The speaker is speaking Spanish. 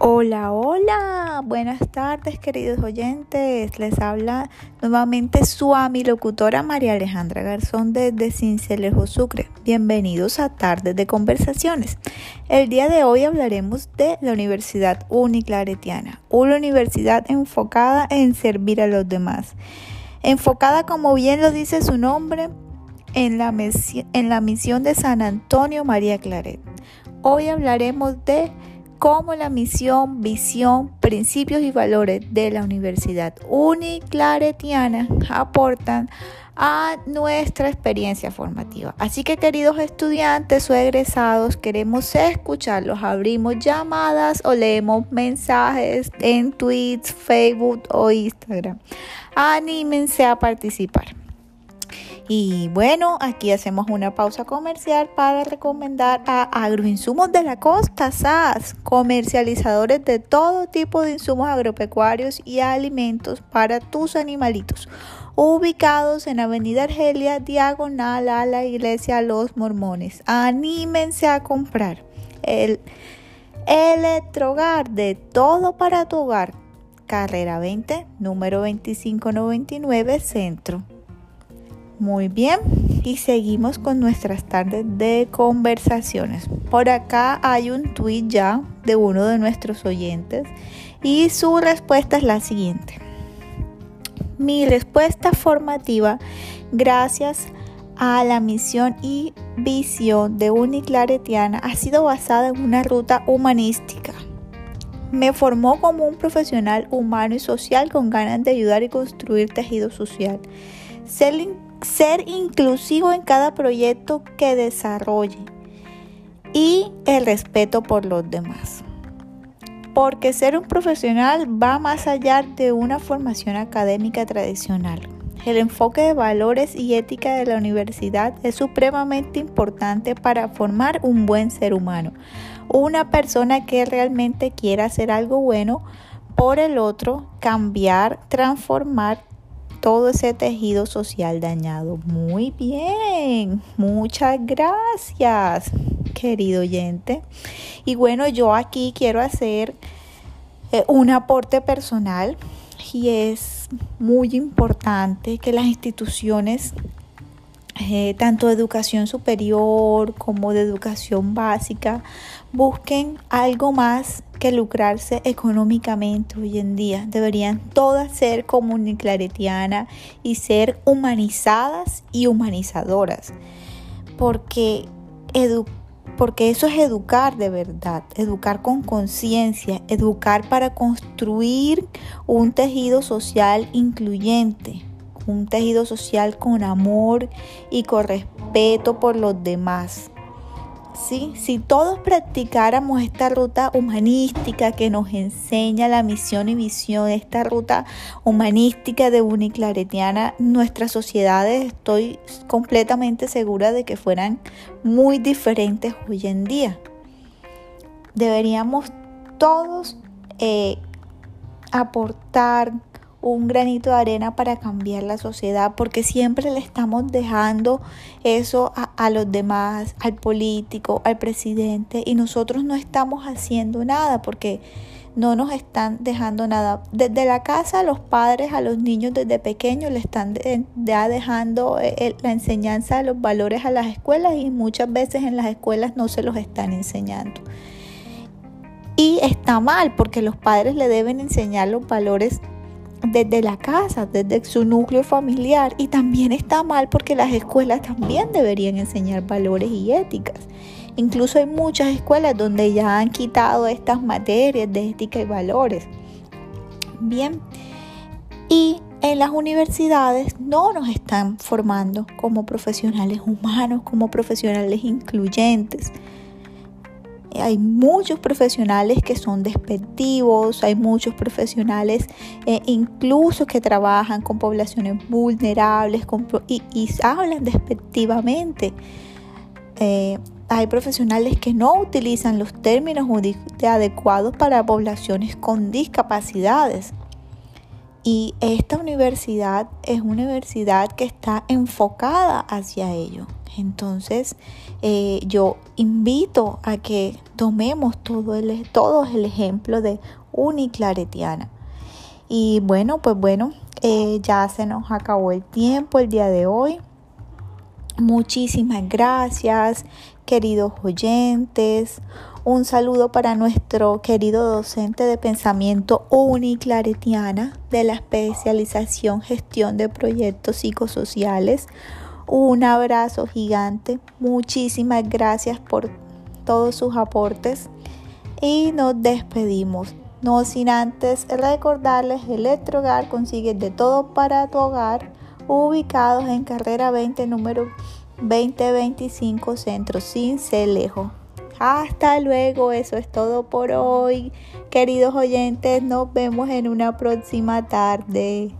Hola, hola, buenas tardes queridos oyentes. Les habla nuevamente su locutora María Alejandra Garzón desde Cincelejo Sucre. Bienvenidos a Tardes de Conversaciones. El día de hoy hablaremos de la Universidad Uniclaretiana, una universidad enfocada en servir a los demás. Enfocada, como bien lo dice su nombre, en la misión de San Antonio María Claret. Hoy hablaremos de cómo la misión, visión, principios y valores de la Universidad Uniclaretiana aportan a nuestra experiencia formativa. Así que queridos estudiantes o egresados, queremos escucharlos, abrimos llamadas o leemos mensajes en tweets, Facebook o Instagram. Anímense a participar. Y bueno, aquí hacemos una pausa comercial para recomendar a Agroinsumos de la Costa, SAS, comercializadores de todo tipo de insumos agropecuarios y alimentos para tus animalitos, ubicados en Avenida Argelia, diagonal a la iglesia Los Mormones. Anímense a comprar el electrogar de todo para tu hogar. Carrera 20, número 2599, centro. Muy bien, y seguimos con nuestras tardes de conversaciones. Por acá hay un tweet ya de uno de nuestros oyentes y su respuesta es la siguiente. Mi respuesta formativa, gracias a la misión y visión de Uniclaretiana, ha sido basada en una ruta humanística. Me formó como un profesional humano y social con ganas de ayudar y construir tejido social. Ser ser inclusivo en cada proyecto que desarrolle y el respeto por los demás. Porque ser un profesional va más allá de una formación académica tradicional. El enfoque de valores y ética de la universidad es supremamente importante para formar un buen ser humano, una persona que realmente quiera hacer algo bueno por el otro, cambiar, transformar todo ese tejido social dañado. Muy bien, muchas gracias, querido oyente. Y bueno, yo aquí quiero hacer eh, un aporte personal y es muy importante que las instituciones eh, tanto de educación superior como de educación básica, busquen algo más que lucrarse económicamente hoy en día. Deberían todas ser comuniclaretiana y ser humanizadas y humanizadoras. Porque, porque eso es educar de verdad, educar con conciencia, educar para construir un tejido social incluyente un tejido social con amor y con respeto por los demás. ¿Sí? Si todos practicáramos esta ruta humanística que nos enseña la misión y visión, esta ruta humanística de Uniclaretiana, nuestras sociedades estoy completamente segura de que fueran muy diferentes hoy en día. Deberíamos todos eh, aportar un granito de arena para cambiar la sociedad, porque siempre le estamos dejando eso a, los demás, al político, al presidente, y nosotros no estamos haciendo nada porque no nos están dejando nada. Desde la casa, los padres a los niños desde pequeños le están ya dejando eh, la enseñanza de los valores a las escuelas y muchas veces en las escuelas no se los están enseñando. Y está mal porque los padres le deben enseñar los valores desde la casa, desde su núcleo familiar. Y también está mal porque las escuelas también deberían enseñar valores y éticas. Incluso hay muchas escuelas donde ya han quitado estas materias de ética y valores. Bien, y en las universidades no nos están formando como profesionales humanos, como profesionales incluyentes. Hay muchos profesionales que son despectivos, hay muchos profesionales eh, incluso que trabajan con poblaciones vulnerables y, hablan despectivamente. Eh, hay profesionales que no utilizan los términos adecuados para poblaciones con discapacidades. Y esta universidad es una universidad que está enfocada hacia ello. Entonces, eh, yo invito a que tomemos todo el, todo el ejemplo de Uniclaretiana. Y bueno, pues bueno, eh, ya se nos acabó el tiempo el día de hoy. Muchísimas gracias, queridos oyentes. Un saludo para nuestro querido docente de pensamiento uniclaretiana de la especialización gestión de proyectos psicosociales. Un abrazo gigante. Muchísimas gracias por todos sus aportes y nos despedimos. No sin antes recordarles Electrogar consigue de todo para tu hogar ubicados en carrera 20 número 2025 centro sin lejos. Hasta luego, eso es todo por hoy. Queridos oyentes, nos vemos en una próxima tarde.